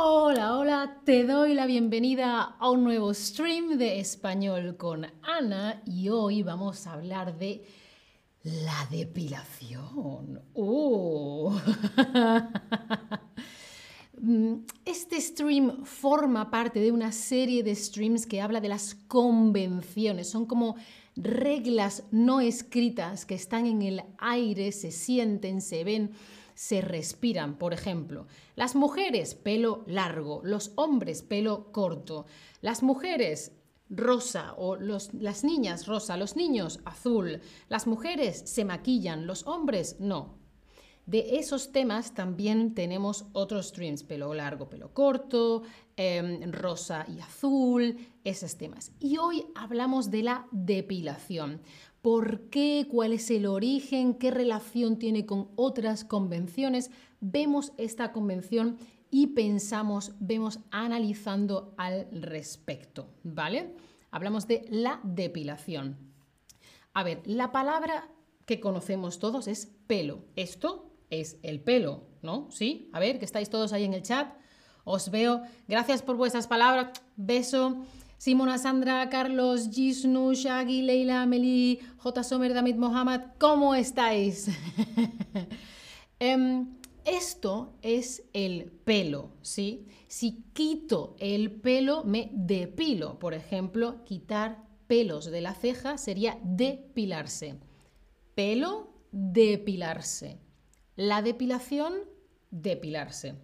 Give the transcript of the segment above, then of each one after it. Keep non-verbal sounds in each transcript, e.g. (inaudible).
Hola, hola, te doy la bienvenida a un nuevo stream de español con Ana y hoy vamos a hablar de la depilación. ¡Oh! (laughs) Este stream forma parte de una serie de streams que habla de las convenciones. Son como reglas no escritas que están en el aire, se sienten, se ven se respiran. Por ejemplo, las mujeres pelo largo, los hombres pelo corto, las mujeres rosa. O las niñas rosa, los niños azul, las mujeres se maquillan, los hombres no. De esos temas también tenemos otros streams, pelo largo, pelo corto, em, rosa y azul, esos temas. Y hoy hablamos de la depilación por qué, cuál es el origen, qué relación tiene con otras convenciones. Vemos esta convención y pensamos, vemos analizando al respecto, ¿vale? Hablamos de la depilación. A ver, la palabra que conocemos todos es pelo. Esto es el pelo, ¿no? ¿Sí? A ver, que estáis todos ahí en el chat. Os veo. Gracias por vuestras palabras. Beso. Simona, Sandra, Carlos, Gisnu, Shaggy, Leila, Meli, J. Sommer, David Mohamed, ¿cómo estáis? (laughs) Em, esto es el pelo, ¿sí? Si quito el pelo, me depilo. Por ejemplo, quitar pelos de la ceja sería depilarse. Pelo, depilarse. La depilación, depilarse.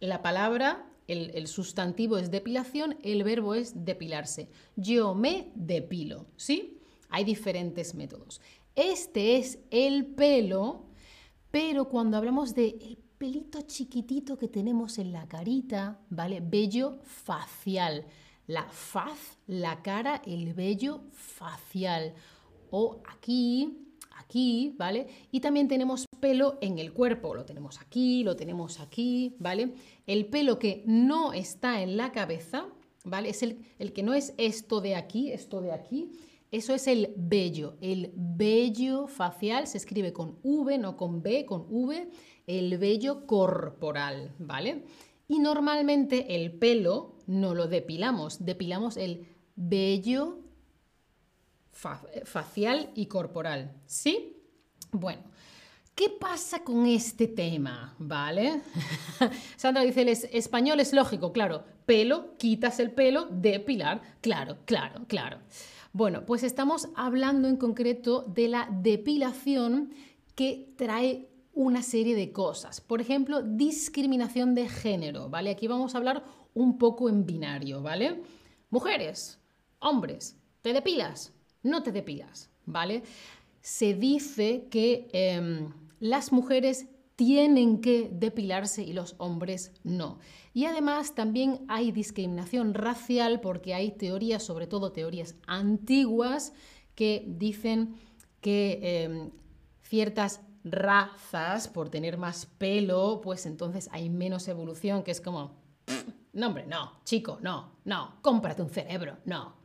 La palabra el, sustantivo es depilación, el verbo es depilarse. Yo me depilo, ¿sí? Hay diferentes métodos. Este es el pelo, pero cuando hablamos de pelito chiquitito que tenemos en la carita, ¿vale? Vello facial. La faz, la cara, el vello facial. O aquí, aquí, ¿vale? Y también tenemos pelo en el cuerpo, lo tenemos aquí, lo tenemos aquí, ¿vale? El pelo que no está en la cabeza, ¿vale? Es el, el que no es esto de aquí, esto de aquí, eso es el vello. El vello facial se escribe con V, no con B, con V, el vello corporal, ¿vale? Y normalmente el pelo no lo depilamos, depilamos el vello facial y corporal, ¿sí? Bueno, ¿Qué pasa con este tema? ¿Vale? (laughs) Sandra dice, el español es lógico, claro. Pelo, quitas el pelo, depilar, claro, claro, claro. Bueno, pues estamos hablando en concreto de la depilación que trae una serie de cosas. Por ejemplo, discriminación de género, ¿vale? Aquí vamos a hablar un poco en binario, ¿vale? Mujeres, hombres, ¿te depilas? No te depilas, ¿vale? Se dice que... Em, las mujeres tienen que depilarse y los hombres no. Y además también hay discriminación racial porque hay teorías, sobre todo teorías antiguas, que dicen que em, ciertas razas, por tener más pelo, pues entonces hay menos evolución, que es como, no hombre, no, chico, no, no, cómprate un cerebro, no.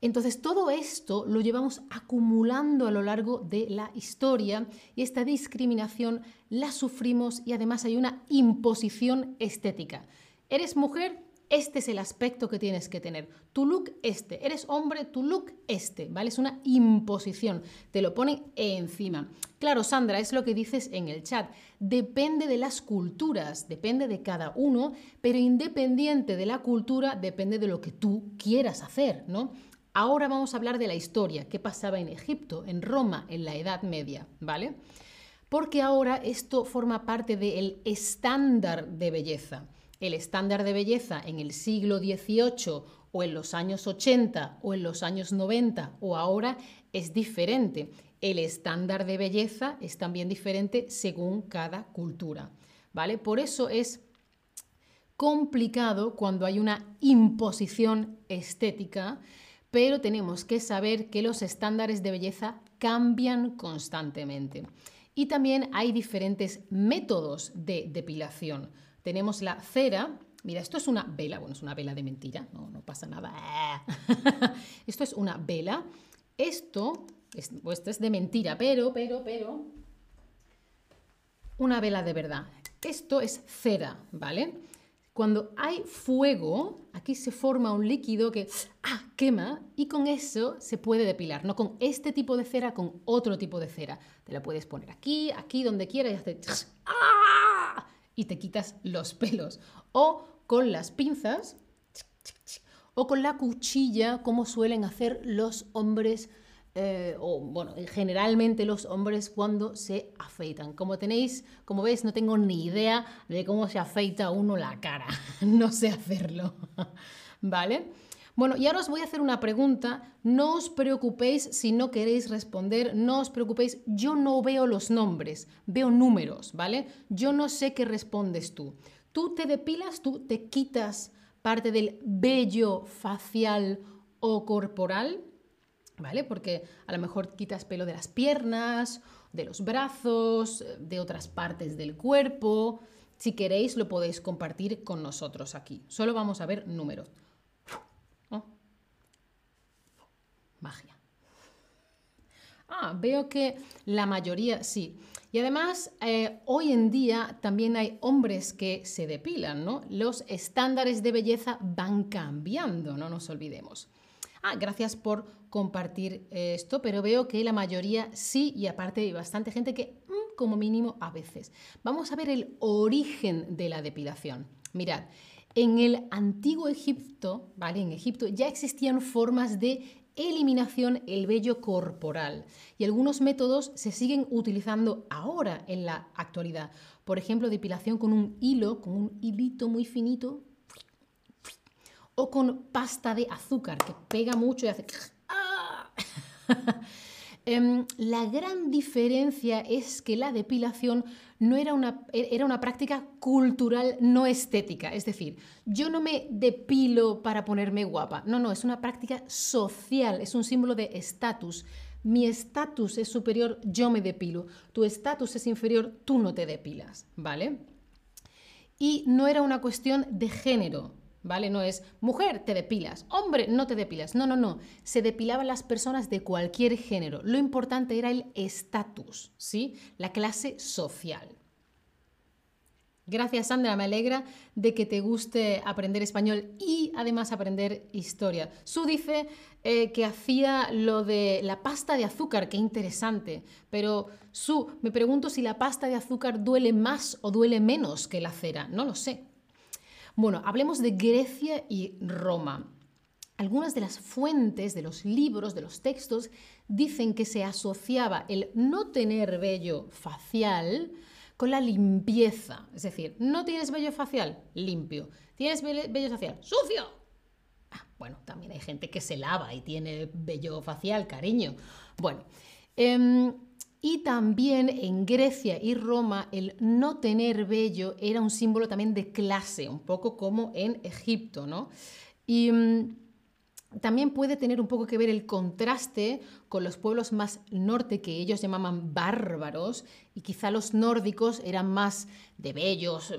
Entonces todo esto lo llevamos acumulando a lo largo de la historia y esta discriminación la sufrimos y además hay una imposición estética. ¿Eres mujer? Este es el aspecto que tienes que tener. Tu look este. Eres hombre, tu look este. ¿Vale? Es una imposición. Te lo ponen encima. Claro, Sandra, es lo que dices en el chat. Depende de las culturas, depende de cada uno, pero independiente de la cultura, depende de lo que tú quieras hacer, ¿no? Ahora vamos a hablar de la historia, qué pasaba en Egipto, en Roma, en la Edad Media, ¿vale? Porque ahora esto forma parte del estándar de belleza. El estándar de belleza en el siglo XVIII o en los años 80 o en los años 90 o ahora es diferente. El estándar de belleza es también diferente según cada cultura, ¿vale? Por eso es complicado cuando hay una imposición estética pero tenemos que saber que los estándares de belleza cambian constantemente. Y también hay diferentes métodos de depilación. Tenemos la cera, Mira, esto es una vela, bueno, es una vela de mentira, no, no pasa nada. (laughs) esto es una vela. Esto, es, esto es de mentira, pero, pero, pero, una vela de verdad. Esto es cera, ¿vale? Cuando hay fuego, aquí se forma un líquido que ah, quema y con eso se puede depilar, no con este tipo de cera, con otro tipo de cera. Te la puedes poner aquí, aquí, donde quieras y hace ¡ah! y te quitas los pelos. O con las pinzas o con la cuchilla, como suelen hacer los hombres eh, o bueno, generalmente los hombres cuando se afeitan. Como tenéis, como veis, no tengo ni idea de cómo se afeita uno la cara. (laughs) no sé hacerlo. (laughs) ¿Vale? Bueno, y ahora os voy a hacer una pregunta. No os preocupéis si no queréis responder, no os preocupéis. Yo no veo los nombres, veo números, ¿vale? Yo no sé qué respondes tú. Tú te depilas, tú te quitas parte del vello facial o corporal. ¿Vale? Porque a lo mejor quitas pelo de las piernas, de los brazos, de otras partes del cuerpo. Si queréis, lo podéis compartir con nosotros aquí. Solo vamos a ver números. Magia. Ah, veo que la mayoría sí. Y además, eh, hoy en día también hay hombres que se depilan, ¿no? Los estándares de belleza van cambiando, no nos olvidemos. Ah, gracias por compartir esto, pero veo que la mayoría sí y aparte hay bastante gente que mm, como mínimo a veces. Vamos a ver el origen de la depilación. Mirad, en el antiguo Egipto, ¿vale? En Egipto ya existían formas de eliminación el vello corporal y algunos métodos se siguen utilizando ahora en la actualidad. Por ejemplo, depilación con un hilo, con un hilito muy finito o con pasta de azúcar que pega mucho y hace... (laughs) Em, la gran diferencia es que la depilación no era una, era una práctica cultural no estética. Es decir, yo no me depilo para ponerme guapa. No, no, es una práctica social, es un símbolo de estatus. Mi estatus es superior, yo me depilo. Tu estatus es inferior, tú no te depilas, ¿vale? Y no era una cuestión de género. ¿Vale? No es mujer, te depilas, hombre, no te depilas. No, no, no. Se depilaban las personas de cualquier género. Lo importante era el estatus, ¿sí? La clase social. Gracias, Sandra. Me alegra de que te guste aprender español y además aprender historia. Su dice eh, que hacía lo de la pasta de azúcar, qué interesante. Pero Su, me pregunto si la pasta de azúcar duele más o duele menos que la cera. No lo sé. Bueno, hablemos de Grecia y Roma. Algunas de las fuentes de los libros, de los textos, dicen que se asociaba el no tener vello facial con la limpieza. Es decir, no tienes vello facial, limpio. Tienes vello facial, sucio. Ah, bueno, también hay gente que se lava y tiene vello facial, cariño. Bueno, em, y también en Grecia y Roma el no tener vello era un símbolo también de clase, un poco como en Egipto, ¿no? Y mm, también puede tener un poco que ver el contraste con los pueblos más norte que ellos llamaban bárbaros y quizá los nórdicos eran más de vellos,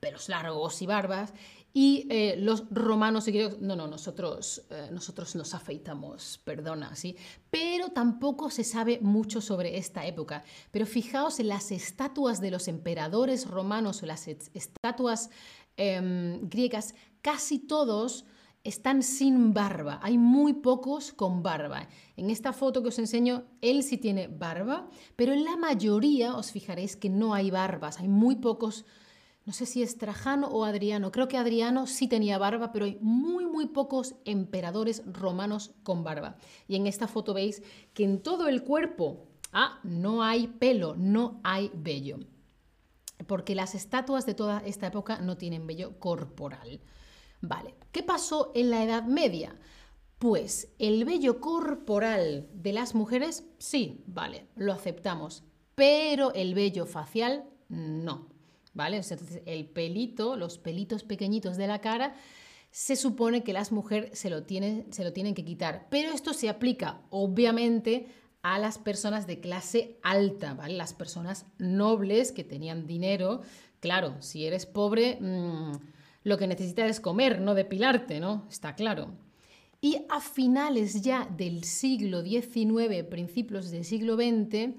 pelos largos y barbas y eh, los romanos y griegos, no, no, nosotros, eh, nosotros nos afeitamos, perdona, ¿sí? Pero tampoco se sabe mucho sobre esta época. Pero fijaos en las estatuas de los emperadores romanos o las estatuas em, griegas, casi todos están sin barba. Hay muy pocos con barba. En esta foto que os enseño, él sí tiene barba, pero en la mayoría os fijaréis que no hay barbas. Hay muy pocos no sé si es Trajano o Adriano, creo que Adriano sí tenía barba, pero hay muy, muy pocos emperadores romanos con barba. Y en esta foto veis que en todo el cuerpo, ah, no hay pelo, no hay vello. Porque las estatuas de toda esta época no tienen vello corporal. Vale, ¿qué pasó en la Edad Media? Pues el vello corporal de las mujeres, sí, vale, lo aceptamos, pero el vello facial, no. ¿Vale? El pelito, los pelitos pequeñitos de la cara, se supone que las mujeres se lo tienen, se lo tienen que quitar. Pero esto se aplica, obviamente, a las personas de clase alta, ¿vale? Las personas nobles que tenían dinero. Claro, si eres pobre, mm, lo que necesitas es comer, no depilarte, ¿no? Está claro. Y a finales ya del siglo XIX, principios del siglo XX,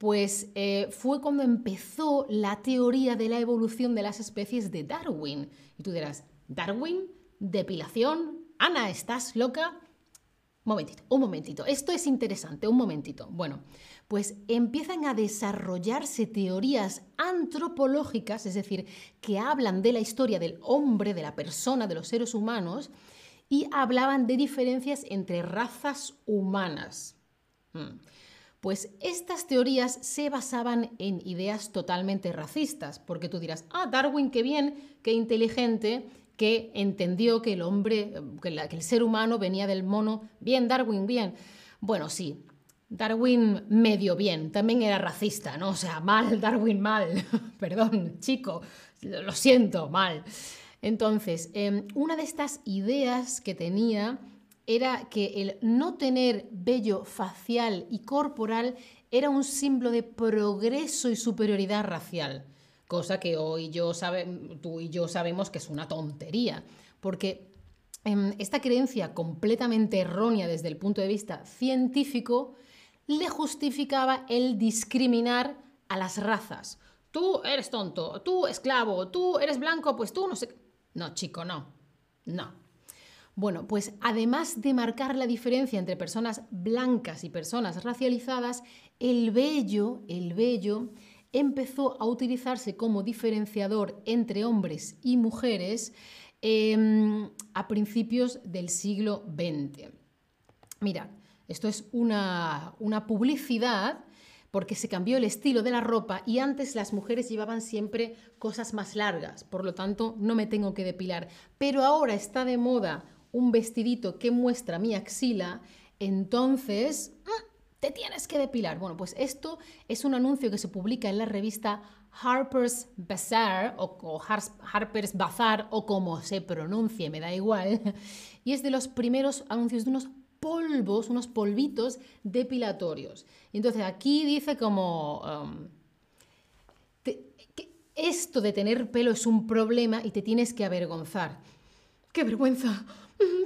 pues eh, fue cuando empezó la teoría de la evolución de las especies de Darwin. Y tú dirás, ¿Darwin? ¿Depilación? Ana, ¿estás loca? Momentito, un momentito. Esto es interesante, un momentito. Bueno, pues empiezan a desarrollarse teorías antropológicas, es decir, que hablan de la historia del hombre, de la persona, de los seres humanos, y hablaban de diferencias entre razas humanas. Hmm. Pues estas teorías se basaban en ideas totalmente racistas, porque tú dirás, ah, Darwin, qué bien, qué inteligente, que entendió que el hombre, que, el ser humano venía del mono. Bien, Darwin, bien. Bueno, sí, Darwin medio bien, también era racista, ¿no? O sea, mal, (laughs) Darwin mal. (laughs) Perdón, chico, lo siento, mal. Entonces, em, una de estas ideas que tenía era que el no tener vello facial y corporal era un símbolo de progreso y superioridad racial, cosa que hoy yo tú y yo sabemos que es una tontería, porque em, esta creencia completamente errónea desde el punto de vista científico le justificaba el discriminar a las razas. Tú eres tonto, tú esclavo, tú eres blanco, pues tú no sé. No, chico, no. No. Bueno, pues además de marcar la diferencia entre personas blancas y personas racializadas, el vello, el vello empezó a utilizarse como diferenciador entre hombres y mujeres em, a principios del siglo XX. Mira, esto es una, una publicidad porque se cambió el estilo de la ropa y antes las mujeres llevaban siempre cosas más largas, por lo tanto no me tengo que depilar. Pero ahora está de moda un vestidito que muestra mi axila, entonces mm, te tienes que depilar. Bueno, pues esto es un anuncio que se publica en la revista Harper's Bazaar o, Harper's Bazaar o como se pronuncie, me da igual. (laughs) Y es de los primeros anuncios de unos polvos, unos polvitos depilatorios. Entonces aquí dice como... Um, esto de tener pelo es un problema y te tienes que avergonzar. ¡Qué vergüenza!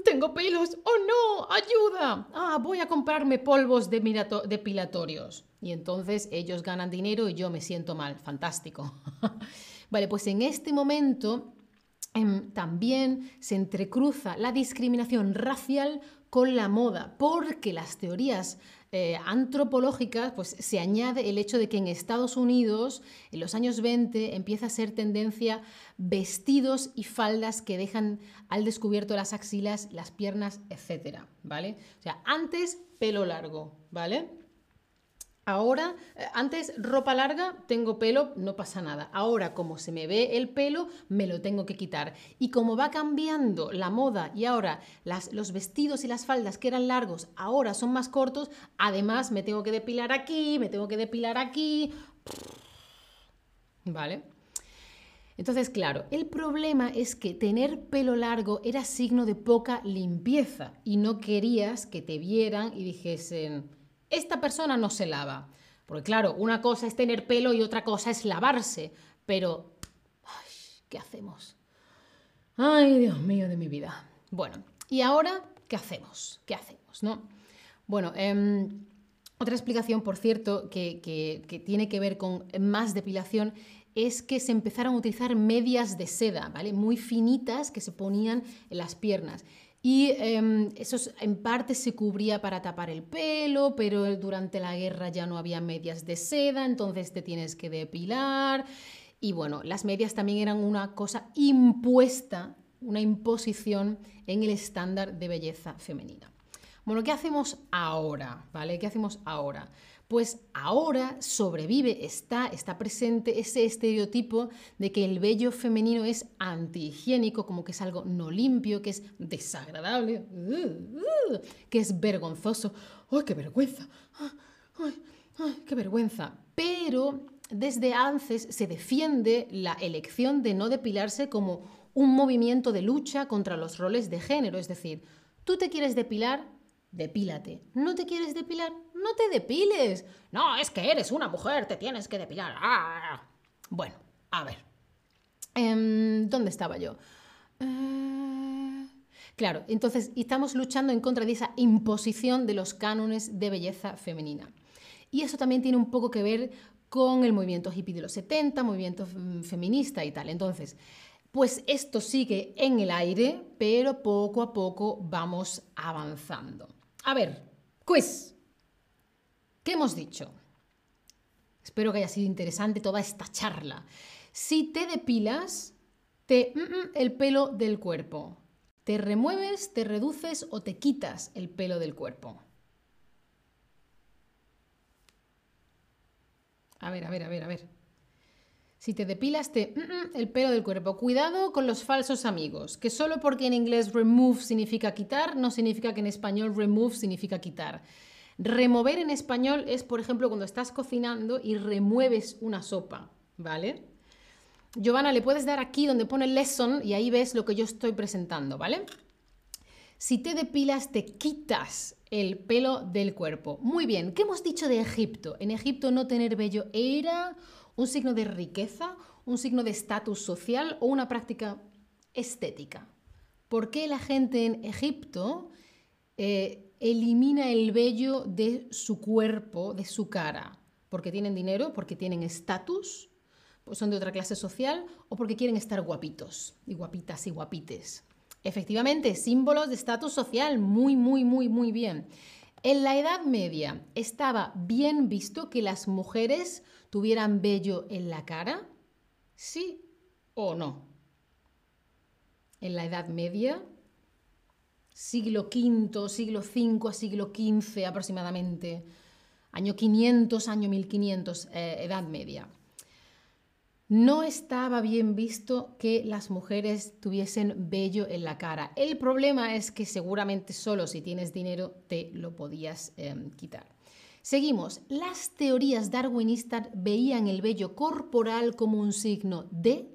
Tengo pelos. ¡Oh no! ¡Ayuda! Ah, voy a comprarme polvos depilatorios. Y entonces ellos ganan dinero y yo me siento mal. Fantástico. (laughs) vale, pues en este momento em, también se entrecruza la discriminación racial con la moda, porque las teorías eh, antropológicas, pues se añade el hecho de que en Estados Unidos, en los años 20, empieza a ser tendencia vestidos y faldas que dejan al descubierto las axilas, las piernas, etc. ¿Vale? O sea, antes pelo largo, ¿vale? Ahora, eh, antes ropa larga, tengo pelo, no pasa nada. Ahora, como se me ve el pelo, me lo tengo que quitar. Y como va cambiando la moda y ahora los vestidos y las faldas que eran largos ahora son más cortos, además me tengo que depilar aquí, me tengo que depilar aquí. ¿Vale? Entonces, claro, el problema es que tener pelo largo era signo de poca limpieza y no querías que te vieran y dijesen esta persona no se lava. Porque claro, una cosa es tener pelo y otra cosa es lavarse. Pero, ¿qué hacemos? Ay, Dios mío de mi vida. Bueno, ¿y ahora qué hacemos? ¿Qué hacemos? ¿No? Bueno, em, otra explicación, por cierto, que, que, tiene que ver con más depilación es que se empezaron a utilizar medias de seda, ¿vale? Muy finitas que se ponían en las piernas. Y em, eso en parte se cubría para tapar el pelo, pero durante la guerra ya no había medias de seda, entonces te tienes que depilar. Y bueno, las medias también eran una cosa impuesta, una imposición en el estándar de belleza femenina. Bueno, ¿qué hacemos ahora? ¿Vale? ¿Qué hacemos ahora? Pues ahora sobrevive, está, está presente ese estereotipo de que el vello femenino es antihigiénico, como que es algo no limpio, que es desagradable, uh, uh, que es vergonzoso. ¡Ay, qué vergüenza! ¡Ay, ay, qué vergüenza! Pero desde antes se defiende la elección de no depilarse como un movimiento de lucha contra los roles de género, es decir, tú te quieres depilar, depílate. ¿No te quieres depilar? No te depiles. No, es que eres una mujer, te tienes que depilar. Ah. Bueno, a ver. Em, ¿Dónde estaba yo? Eh, Claro, entonces estamos luchando en contra de esa imposición de los cánones de belleza femenina. Y eso también tiene un poco que ver con el movimiento hippie de los 70, movimiento mm, feminista y tal. Entonces, pues esto sigue en el aire, pero poco a poco vamos avanzando. A ver, quiz. ¿Qué hemos dicho? Espero que haya sido interesante toda esta charla. Si te depilas, te mm, mm, el pelo del cuerpo. ¿Te remueves, te reduces o te quitas el pelo del cuerpo? A ver, a ver, a ver, a ver. Si te depilas, te mm, el pelo del cuerpo. Cuidado con los falsos amigos, que solo porque en inglés remove significa quitar, no significa que en español remove significa quitar. Remover en español es, por ejemplo, cuando estás cocinando y remueves una sopa, ¿vale? Giovanna, le puedes dar aquí donde pone lesson y ahí ves lo que yo estoy presentando, ¿vale? Si te depilas, te quitas el pelo del cuerpo. Muy bien, ¿qué hemos dicho de Egipto? En Egipto no tener vello era un signo de riqueza, un signo de estatus social o una práctica estética. ¿Por qué la gente en Egipto eh, elimina el vello de su cuerpo, de su cara? ¿Porque tienen dinero? ¿Porque tienen estatus? pues son de otra clase social o porque quieren estar guapitos y guapitas y guapites. Efectivamente, símbolos de estatus social, muy, muy, muy, muy bien. En la Edad Media estaba bien visto que las mujeres tuvieran vello en la cara, sí o no. En la Edad Media, siglo V, siglo V a siglo XV aproximadamente, año 500, año 1500, eh, Edad Media no estaba bien visto que las mujeres tuviesen vello en la cara. El problema es que seguramente solo si tienes dinero te lo podías em, quitar. Seguimos. Las teorías darwinistas veían el vello corporal como un signo de...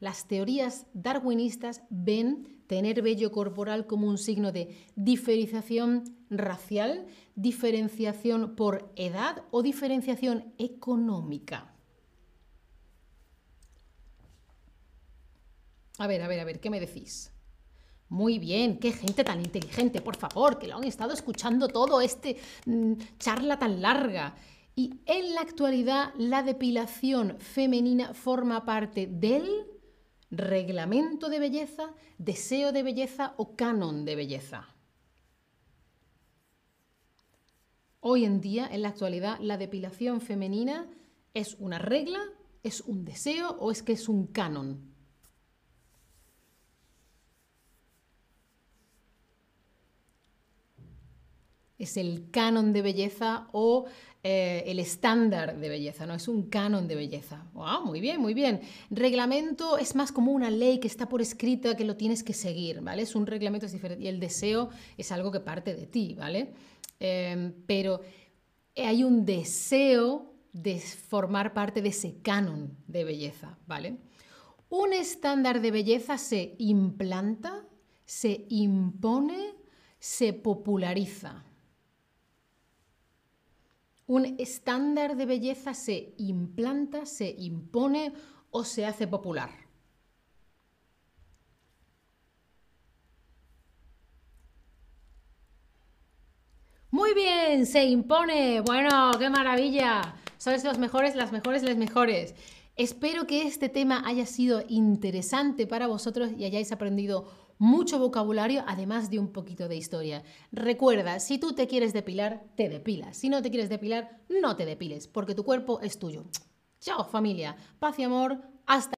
Las teorías darwinistas ven tener vello corporal como un signo de diferenciación racial, diferenciación por edad o diferenciación económica. A ver, a ver, a ver, ¿qué me decís? Muy bien, qué gente tan inteligente, por favor, que lo han estado escuchando todo este mm, charla tan larga. Y en la actualidad la depilación femenina forma parte del reglamento de belleza, deseo de belleza o canon de belleza. Hoy en día, en la actualidad, la depilación femenina es una regla, es un deseo o es que es un canon. Es el canon de belleza o eh, el estándar de belleza, no es un canon de belleza. muy bien, muy bien. Reglamento es más como una ley que está por escrita que lo tienes que seguir, ¿vale? Es un reglamento diferente y el deseo es algo que parte de ti, ¿vale? Em, pero hay un deseo de formar parte de ese canon de belleza, ¿vale? Un estándar de belleza se implanta, se impone, se populariza. Un estándar de belleza se implanta, se impone o se hace popular. Muy bien, se impone. Bueno, qué maravilla. Sois los mejores, las mejores, las mejores. Espero que este tema haya sido interesante para vosotros y hayáis aprendido mucho vocabulario, además de un poquito de historia. Recuerda, si tú te quieres depilar, te depilas. Si no te quieres depilar, no te depiles, porque tu cuerpo es tuyo. Chao familia, paz y amor, hasta